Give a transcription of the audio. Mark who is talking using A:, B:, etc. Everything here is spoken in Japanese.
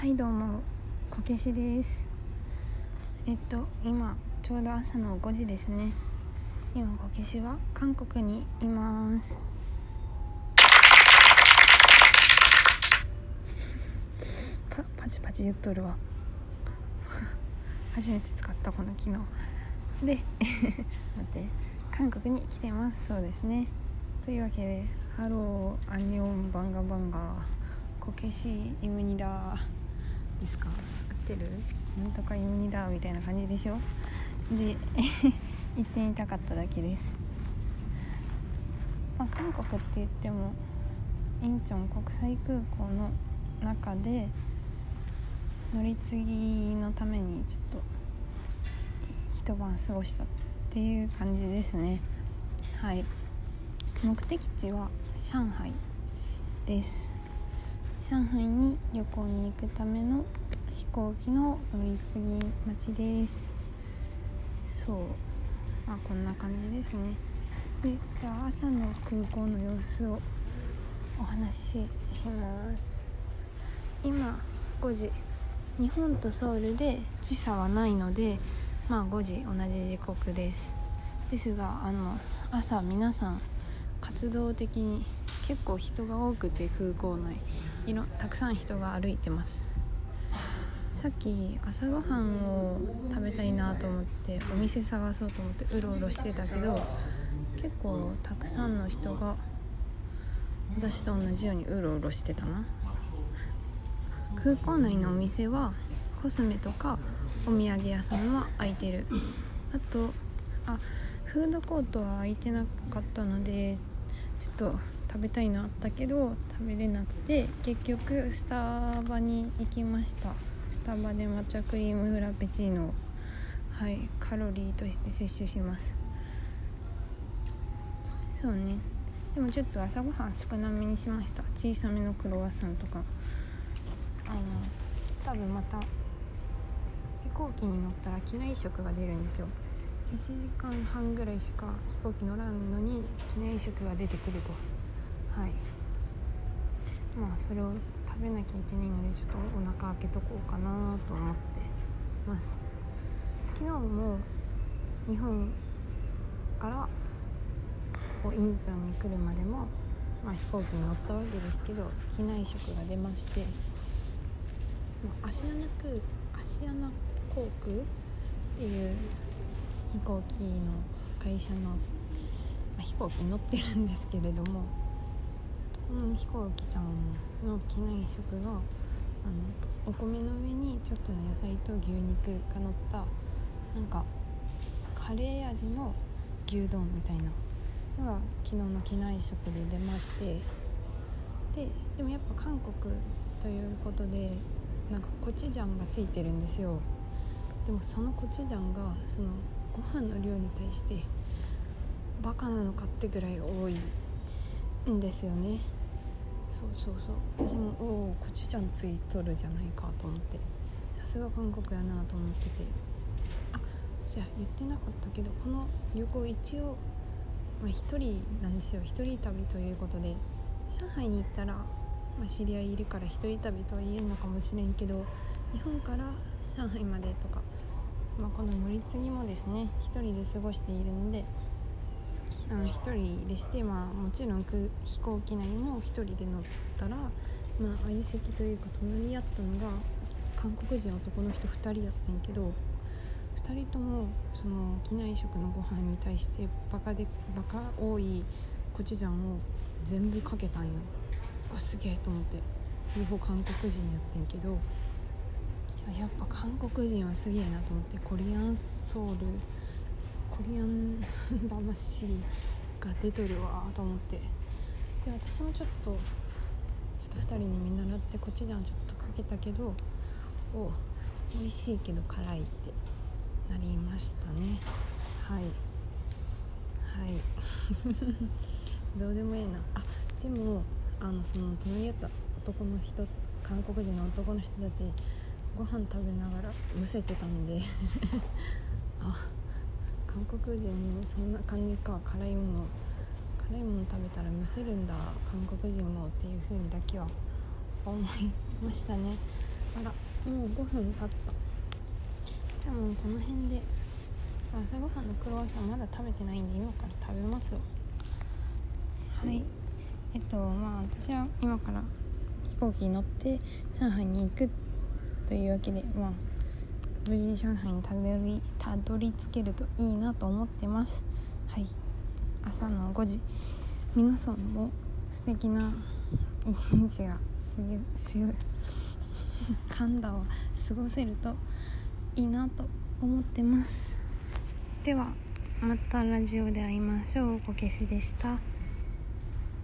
A: はいどうもこけしです。えっと今ちょうど朝の5時ですね。今こけしは韓国にいます。パパチパチ言っとるわ。初めて使ったこの機能。で 待って韓国に来てます。そうですね。というわけでハローアンニョンバンガバンガ。こけしイムニダですか？合ってる？なんとかイムニダみたいな感じでしょ？で 行ってみたかっただけです、まあ、韓国って言ってもインチョン国際空港の中で乗り継ぎのためにちょっと一晩過ごしたっていう感じですね。はい。目的地は上海です上海に旅行に行くための飛行機の乗り継ぎ待ちです。そう。まあこんな感じですね。でじゃあ朝の空港の様子をお話しします。今5時。日本とソウルで時差はないのでまあ5時同じ時刻です。ですがあの朝皆さん活動的に結構人が多くて空港内。いろたくさん人が歩いてます。さっき朝ごはんを食べたいなと思ってお店探そうと思ってうろうろしてたけど結構たくさんの人が私と同じようにうろうろしてたな。空港内のお店はコスメとかお土産屋さんは開いてる。あとあフードコートは開いてなかったのでちょっと食べたいのあったけど食べれなくて結局スタバに行きました。スタバで抹茶クリームフラペチーノをはいカロリーとして摂取します。そうね。でもちょっと朝ごはん少なめにしました。小さめのクロワッサンとか。あの多分また飛行機に乗ったら機内食が出るんですよ。1時間半ぐらいしか飛行機乗らんのに機内食が出てくると。はい。まあそれを食べなきゃいけないのでちょっとお腹開けとこうかなと思ってます。昨日も日本からここインチョンに来るまでも、まあ、飛行機に乗ったわけですけど機内食が出ましてアシアナ空アシアナ航空っていう飛行機の会社の、まあ、飛行機に乗ってるんですけれども、うん、飛行機ちゃんの機内食があのお米の上にちょっとの野菜と牛肉が乗ったなんかカレー味の牛丼みたいな。のが昨日の機内食で出まして。ででもやっぱ韓国ということでなんかコチュジャンがついてるんですよ。でもそのコチュジャンがそのご飯の量に対してバカなのかってぐらい多いんですよね。そうそうそう。私もおおコチュジャンついとるじゃないかと思って。さすが韓国やなと思ってて。あじゃあ言ってなかったけどこの旅行一応、まあ、1人なんですよ。1人旅ということで上海に行ったら、まあ、知り合いいるから1人旅とは言えんのかもしれんけど日本から上海までとかまあ、この乗り継ぎもですね1人で過ごしているのであの1人でして、まあ、もちろん飛行機内も1人で乗ったら、まあ、相席というか隣り合ったのが韓国人男の人2人やったんやけど2人ともその機内食のご飯に対してバカでバカ多いコチュジャンを全部かけたんよ。あすげえと思って。両方韓国人やってんけどやっぱ韓国人はすげえなと思って。コリアンソウルリアン魂が出とるわと思って。で私もちょっとちょっと2人に見習ってコチュジャンちょっとかけたけどお美味しいけど辛いってなりましたね。はい。はい。どうでもええな。あでもあのその隣り合った男の人韓国人の男の人たちご飯食べながらむせてたんで。あ韓国人もそんな感じか辛いもの辛いもの食べたらむせるんだ韓国人もっていう風にだけは思いましたね。あらもう5分経った。じゃあもうこの辺で朝ごはんのクロワッサンまだ食べてないんで今から食べますわ。はい。えっとまあ私は今から飛行機に乗って上海に行くというわけでまあ無事上海にたどりたどり着けるといいなと思ってます。はい。朝の5時。皆さんも素敵な一日がすげす噛んだを過ごせるといいなと思ってます。ではまたラジオで会いましょう。こけしでした。